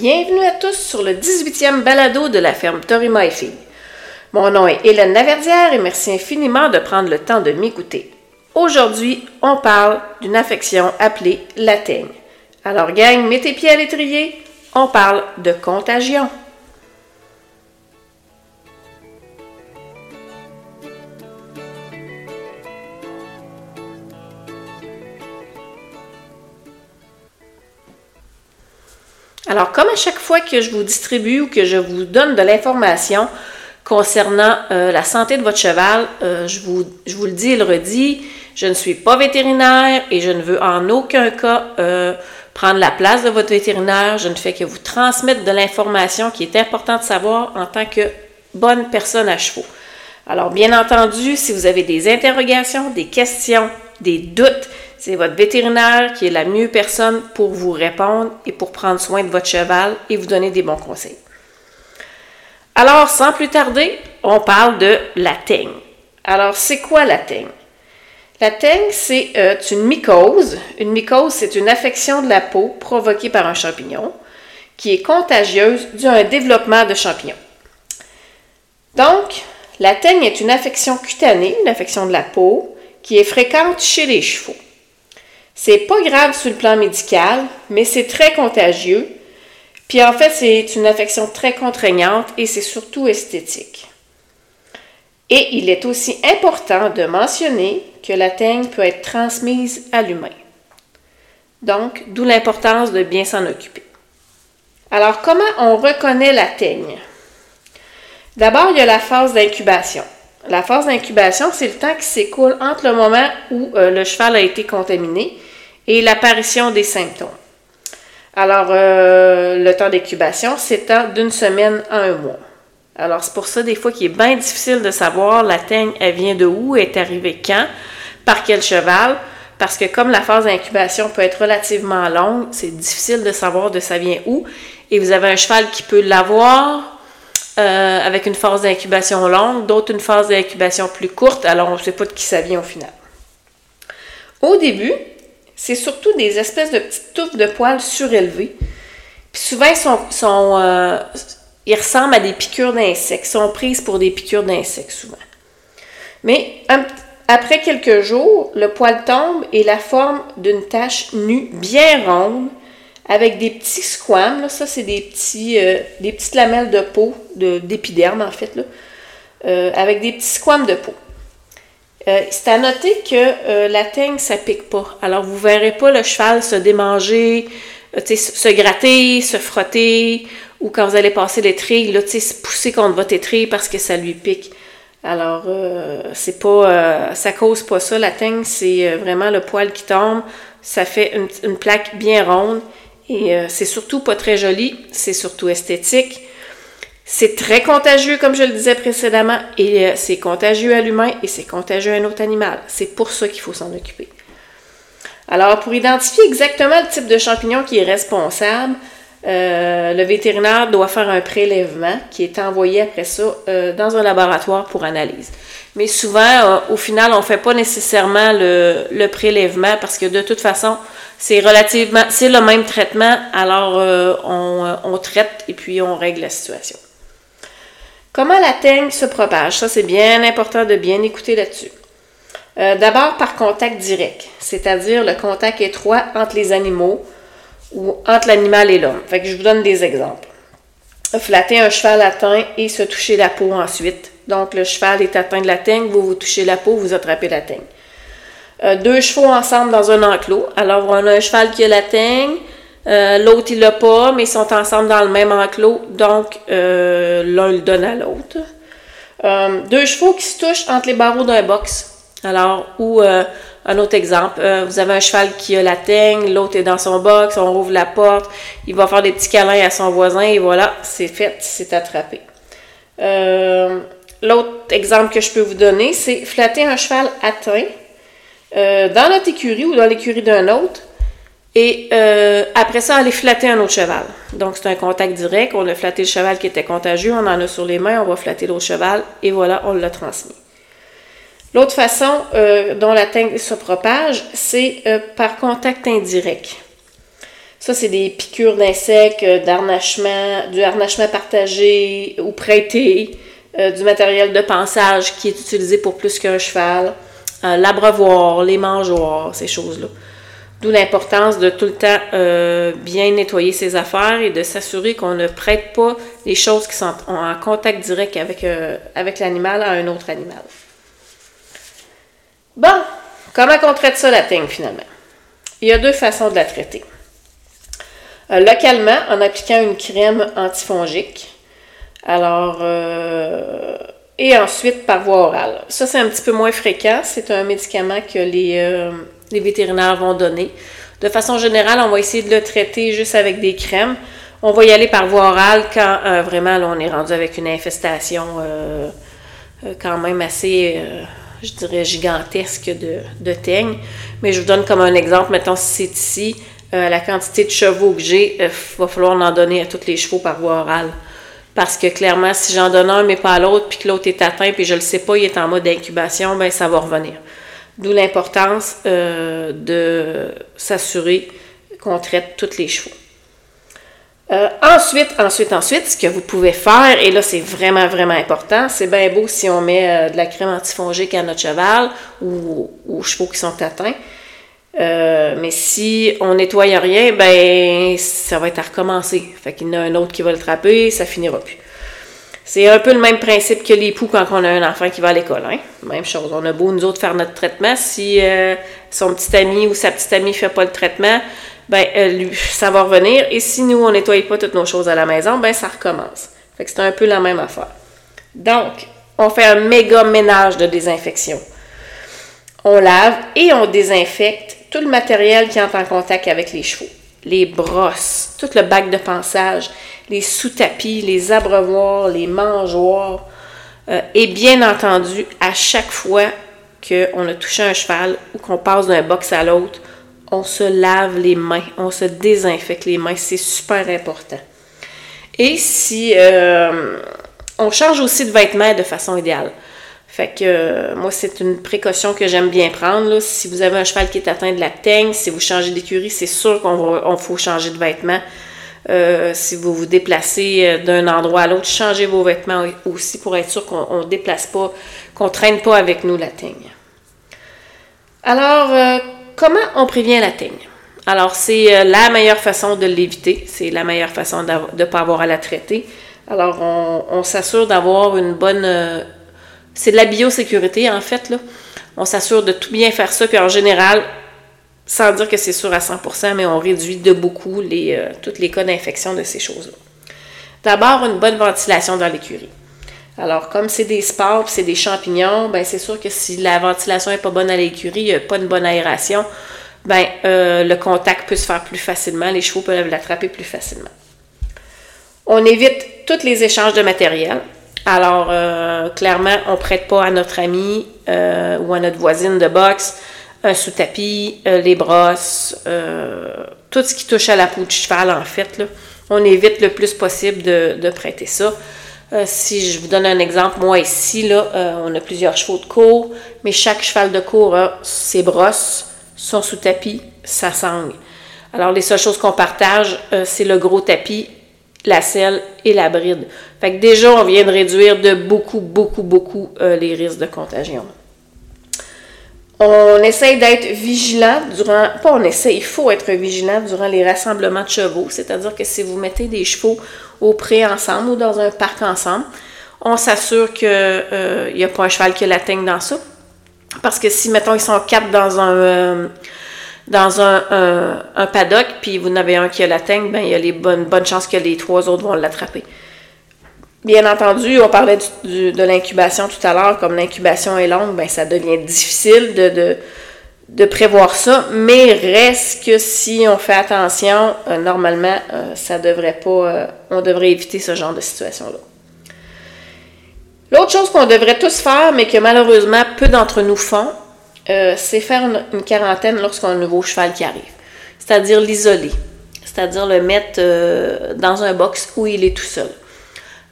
Bienvenue à tous sur le 18e balado de la ferme Torima et. Mon nom est Hélène Laverdière et merci infiniment de prendre le temps de m'écouter. Aujourd'hui, on parle d'une affection appelée la teigne. Alors, gang, mets tes pieds à l'étrier, on parle de contagion. Alors, comme à chaque fois que je vous distribue ou que je vous donne de l'information concernant euh, la santé de votre cheval, euh, je, vous, le dis et le redis, je ne suis pas vétérinaire et je ne veux en aucun cas euh, prendre la place de votre vétérinaire. Je ne fais que vous transmettre de l'information qui est importante de savoir en tant que bonne personne à chevaux. Alors, bien entendu, si vous avez des interrogations, des questions, des doutes, c'est votre vétérinaire qui est la mieux personne pour vous répondre et pour prendre soin de votre cheval et vous donner des bons conseils. Alors, sans plus tarder, on parle de la teigne. Alors, c'est quoi la teigne? La teigne, c'est euh, une mycose. Une mycose, c'est une affection de la peau provoquée par un champignon qui est contagieuse dû à un développement de champignons. Donc, la teigne est une affection cutanée, une affection de la peau, qui est fréquente chez les chevaux. C'est pas grave sur le plan médical, mais c'est très contagieux. Puis en fait, c'est une affection très contraignante et c'est surtout esthétique. Et il est aussi important de mentionner que la teigne peut être transmise à l'humain. Donc, d'où l'importance de bien s'en occuper. Alors, comment on reconnaît la teigne? D'abord, il y a la phase d'incubation. La phase d'incubation, c'est le temps qui s'écoule entre le moment où euh, le cheval a été contaminé et l'apparition des symptômes. Alors, euh, le temps d'incubation s'étend d'une semaine à un mois. Alors, c'est pour ça, des fois, qu'il est bien difficile de savoir la teigne, elle vient de où, est arrivée quand, par quel cheval, parce que comme la phase d'incubation peut être relativement longue, c'est difficile de savoir de ça vient où. Et vous avez un cheval qui peut l'avoir euh, avec une phase d'incubation longue, d'autres une phase d'incubation plus courte, alors on ne sait pas de qui ça vient au final. Au début, c'est surtout des espèces de petites touffes de poils surélevées. Puis souvent, ils, sont, euh, ils ressemblent à des piqûres d'insectes, sont prises pour des piqûres d'insectes souvent. Mais après quelques jours, le poil tombe et la forme d'une tache nue bien ronde avec des petits squames. ça, c'est des, petits, euh, des petites lamelles de peau, d'épiderme en fait, euh, avec des petits squames de peau. Euh, c'est à noter que euh, la teigne, ça pique pas. Alors, vous verrez pas le cheval se démanger, euh, se gratter, se frotter, ou quand vous allez passer l'étrier, là, se pousser contre votre étrier parce que ça lui pique. Alors, c'est pas, ça cause pas ça. La teigne, c'est vraiment le poil qui tombe. Ça fait une plaque bien ronde. Et c'est surtout pas très joli. C'est surtout esthétique. C'est très contagieux, comme je le disais précédemment, et euh, c'est contagieux à l'humain et c'est contagieux à un autre animal. C'est pour ça qu'il faut s'en occuper. Alors, pour identifier exactement le type de champignon qui est responsable, euh, le vétérinaire doit faire un prélèvement qui est envoyé après ça euh, dans un laboratoire pour analyse. Mais souvent, au final, on ne fait pas nécessairement le, prélèvement parce que de toute façon, c'est relativement, c'est le même traitement, alors on, on traite et puis on règle la situation. Comment la teigne se propage? Ça, c'est bien important de bien écouter là-dessus. Euh, d'abord par contact direct, c'est-à-dire le contact étroit entre les animaux ou entre l'animal et l'homme. Fait que je vous donne des exemples. Flatter un cheval atteint et se toucher la peau ensuite. Donc, le cheval est atteint de la teigne, vous vous touchez la peau, vous attrapez la teigne. Euh, deux chevaux ensemble dans un enclos. Alors, on a un cheval qui a la teigne, euh, l'autre, il l'a pas, mais ils sont ensemble dans le même enclos, donc euh, l'un le donne à l'autre. Euh, deux chevaux qui se touchent entre les barreaux d'un box. Alors, ou un autre exemple, vous avez un cheval qui a la teigne, l'autre est dans son box, on ouvre la porte, il va faire des petits câlins à son voisin et voilà, c'est fait, c'est attrapé. L'autre exemple que je peux vous donner, c'est flatter un cheval atteint dans notre écurie ou dans l'écurie d'un autre et euh, après ça, aller flatter un autre cheval. Donc, c'est un contact direct. On a flatté le cheval qui était contagieux, on en a sur les mains, on va flatter l'autre cheval, et voilà, on l'a transmis. L'autre façon euh, dont la teigne se propage, c'est euh, par contact indirect. Ça, c'est des piqûres d'insectes, d'harnachement, du harnachement partagé ou prêté, du matériel de pansage qui est utilisé pour plus qu'un cheval, l'abreuvoir, les mangeoires, ces choses-là. D'où l'importance de tout le temps euh, bien nettoyer ses affaires et de s'assurer qu'on ne prête pas les choses qui sont en contact direct avec, euh, avec l'animal à un autre animal. Bon, comment on traite ça la teigne finalement? Il y a deux façons de la traiter. Euh, localement, en appliquant une crème antifongique. Alors, et ensuite par voie orale. Ça, c'est un petit peu moins fréquent. C'est un médicament que les les vétérinaires vont donner. De façon générale, on va essayer de le traiter juste avec des crèmes. On va y aller par voie orale quand euh, vraiment on est rendu avec une infestation euh, euh, quand même assez, je dirais, gigantesque de, de teigne. Mais je vous donne comme un exemple, mettons si c'est ici, la quantité de chevaux que j'ai, il va falloir en donner à tous les chevaux par voie orale. Parce que clairement, si j'en donne un mais pas à l'autre, puis que l'autre est atteint, puis je ne le sais pas, il est en mode incubation, ben ça va revenir. D'où l'importance euh, de s'assurer qu'on traite tous les chevaux. Euh, ensuite, ensuite, ensuite, ce que vous pouvez faire, et là c'est vraiment, vraiment important, c'est bien beau si on met euh, de la crème antifongique à notre cheval ou aux chevaux qui sont atteints. mais si on nettoie rien, ben ça va être à recommencer. Fait qu'il y en a un autre qui va le trapper, ça finira plus. C'est un peu le même principe que les poux quand on a un enfant qui va à l'école. Hein? Même chose. On a beau, nous autres, faire notre traitement. Si euh, son petit ami ou sa petite amie ne fait pas le traitement, ben, euh, ça va revenir. Et si nous, on ne nettoie pas toutes nos choses à la maison, ben, ça recommence. Fait que c'est un peu la même affaire. Donc, on fait un méga ménage de désinfection. On lave et on désinfecte tout le matériel qui entre en contact avec les chevaux. Les brosses, tout le bac de pansage, les sous-tapis, les abreuvoirs, les mangeoires. Euh, et bien entendu, à chaque fois qu'on a touché un cheval ou qu'on passe d'un box à l'autre, on se lave les mains, on se désinfecte les mains. C'est super important. Et si euh, on change aussi de vêtements de façon idéale. Fait que euh, moi, c'est une précaution que j'aime bien prendre. Si vous avez un cheval qui est atteint de la teigne, si vous changez d'écurie, c'est sûr qu'on faut changer de vêtements. Euh, si vous vous déplacez euh, d'un endroit à l'autre, changez vos vêtements aussi pour être sûr qu'on ne déplace pas, qu'on ne traîne pas avec nous la teigne. Alors, euh, comment on prévient la teigne? Alors, c'est la meilleure façon de l'éviter. C'est la meilleure façon de ne pas avoir à la traiter. Alors, on, s'assure d'avoir une bonne... c'est de la biosécurité, en fait, là. On s'assure de tout bien faire ça, puis en général, sans dire que c'est sûr à 100%, mais on réduit de beaucoup les, euh, tous les cas d'infection de ces choses-là. D'abord, une bonne ventilation dans l'écurie. Alors, comme c'est des spores, c'est des champignons, ben c'est sûr que si la ventilation n'est pas bonne à l'écurie, il a pas une bonne aération, ben euh, le contact peut se faire plus facilement, les chevaux peuvent l'attraper plus facilement. On évite tous les échanges de matériel. Alors, euh, clairement, on ne prête pas à notre ami ou à notre voisine de boxe un sous-tapis, euh, les brosses, euh, tout ce qui touche à la peau de cheval, en fait. On évite le plus possible de, prêter ça. Euh, si je vous donne un exemple, moi ici, là, on a plusieurs chevaux de cour, mais chaque cheval de cour a ses brosses, son sous-tapis, sa sangle. Alors, les seules choses qu'on partage, c'est le gros tapis, la selle et la bride. Fait que déjà, on vient de réduire de beaucoup, beaucoup, beaucoup les risques de contagion. On essaye d'être vigilant durant, pas on essaie, il faut être vigilant durant les rassemblements de chevaux, c'est-à-dire que si vous mettez des chevaux au pré ensemble ou dans un parc ensemble, on s'assure qu'il euh, n'y a pas un cheval qui l'atteigne dans ça. Parce que si, mettons, ils sont quatre dans un, euh, dans un, paddock, puis vous n'avez un qui l'atteigne, ben, il y a les bonnes, bonnes chances que les trois autres vont l'attraper. Bien entendu, on parlait de l'incubation tout à l'heure, comme l'incubation est longue, ben ça devient difficile de, de, prévoir ça, mais reste que si on fait attention, euh, normalement, euh, ça devrait pas, euh, on devrait éviter ce genre de situation-là. L'autre chose qu'on devrait tous faire, mais que malheureusement peu d'entre nous font, c'est faire une, quarantaine lorsqu'on a un nouveau cheval qui arrive. C'est-à-dire l'isoler. C'est-à-dire le mettre dans un box où il est tout seul.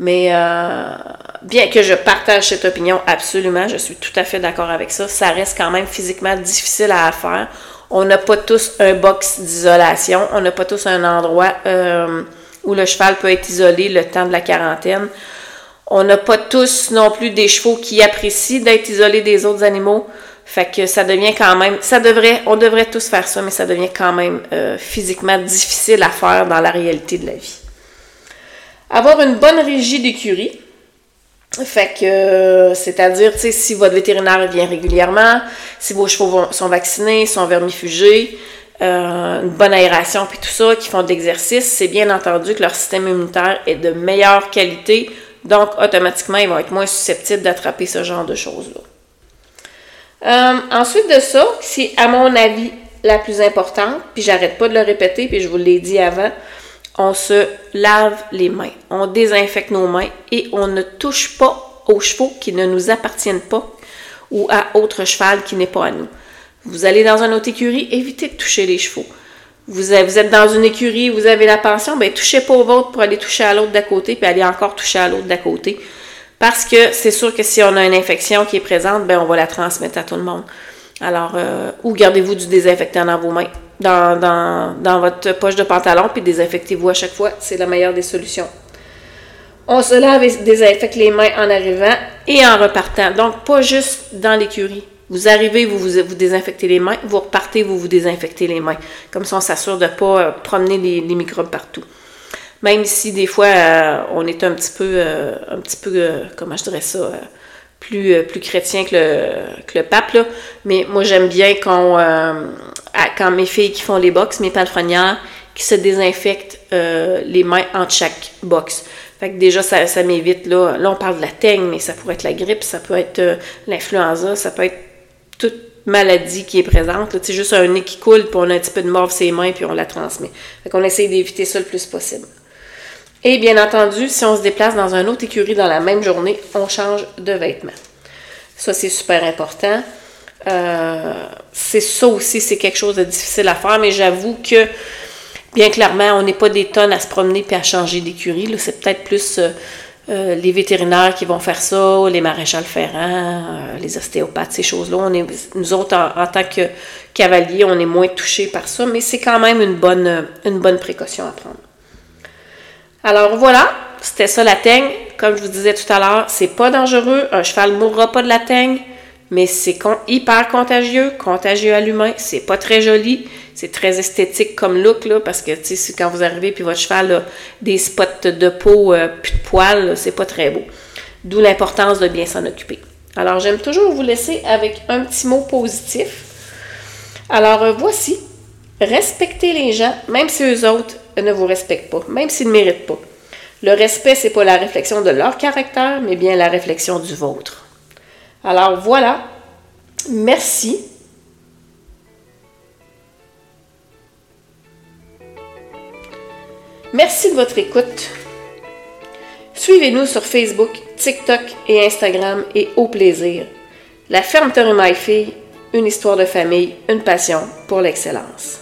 Mais euh, bien que je partage cette opinion absolument, je suis tout à fait d'accord avec ça, ça reste quand même physiquement difficile à faire. On n'a pas tous un box d'isolation. On n'a pas tous un endroit euh, où le cheval peut être isolé le temps de la quarantaine. On n'a pas tous non plus des chevaux qui apprécient d'être isolés des autres animaux. Fait que ça devient quand même, ça devrait, on devrait tous faire ça, mais ça devient quand même euh, physiquement difficile à faire dans la réalité de la vie. Avoir une bonne régie d'écurie, fait euh, c'est-à-dire, tu sais, si votre vétérinaire vient régulièrement, si vos chevaux sont vaccinés, sont vermifugés, euh, une bonne aération puis tout ça, qui font de c'est bien entendu que leur système immunitaire est de meilleure qualité, donc automatiquement, ils vont être moins susceptibles d'attraper ce genre de choses-là. Euh, ensuite de ça, c'est à mon avis la plus importante, puis j'arrête pas de le répéter, puis je vous l'ai dit avant, on se lave les mains, on désinfecte nos mains et on ne touche pas aux chevaux qui ne nous appartiennent pas ou à autre cheval qui n'est pas à nous. Vous allez dans une autre écurie, évitez de toucher les chevaux. Vous, êtes dans une écurie, vous avez la pension, ben touchez pas au vôtre pour aller toucher à l'autre d'à côté, puis aller encore toucher à l'autre d'à côté. Parce que c'est sûr que si on a une infection qui est présente, ben on va la transmettre à tout le monde. Alors, euh, ou gardez-vous du désinfectant dans vos mains, dans, dans, votre poche de pantalon, puis désinfectez-vous à chaque fois. C'est la meilleure des solutions. On se lave et désinfecte les mains en arrivant et en repartant. Donc, pas juste dans l'écurie. Vous arrivez, vous, vous, désinfectez les mains, vous repartez, vous vous désinfectez les mains. Comme ça, on s'assure de ne pas euh, promener les, les microbes partout. Même si des fois, euh, on est un petit peu, euh, un petit peu comment je dirais ça, plus, plus chrétien que le, que le pape, là. Mais moi, j'aime bien quand, mes filles qui font les box, mes palefrenières, qui se désinfectent les mains entre chaque box. Fait que déjà, ça, m'évite, là, là, on parle de la teigne, mais ça pourrait être la grippe, ça peut être l'influenza, ça peut être toute maladie qui est présente. C'est juste un nez qui coule, puis on a un petit peu de morve ses mains, puis on la transmet. Fait qu'on essaye d'éviter ça le plus possible. Et bien entendu, si on se déplace dans un autre écurie dans la même journée, on change de vêtements. Ça, c'est super important. Euh, c'est ça aussi, c'est quelque chose de difficile à faire, mais j'avoue que, bien clairement, on n'est pas des tonnes à se promener puis à changer d'écurie. C'est peut-être plus euh, euh, les vétérinaires qui vont faire ça, les maréchals ferrants, les ostéopathes, ces choses-là. On est, nous autres, en, tant que cavaliers, on est moins touchés par ça, mais c'est quand même une bonne, une bonne précaution à prendre. Alors voilà, c'était ça la teigne. Comme je vous disais tout à l'heure, c'est pas dangereux. Un cheval mourra pas de la teigne, mais c'est hyper contagieux, contagieux à l'humain. C'est pas très joli. C'est très esthétique comme look, là, parce que quand vous arrivez puis votre cheval a des spots de peau, euh, de poils, c'est pas très beau. D'où l'importance de bien s'en occuper. Alors, j'aime toujours vous laisser avec un petit mot positif. Alors, euh, voici. Respectez les gens, même si eux autres ne vous respectent pas, même s'ils ne méritent pas. Le respect, c'est pas la réflexion de leur caractère, mais bien la réflexion du vôtre. Alors voilà. Merci. Merci de votre écoute. Suivez-nous sur Facebook, TikTok et Instagram et au plaisir. La ferme My Fille, une histoire de famille, une passion pour l'excellence.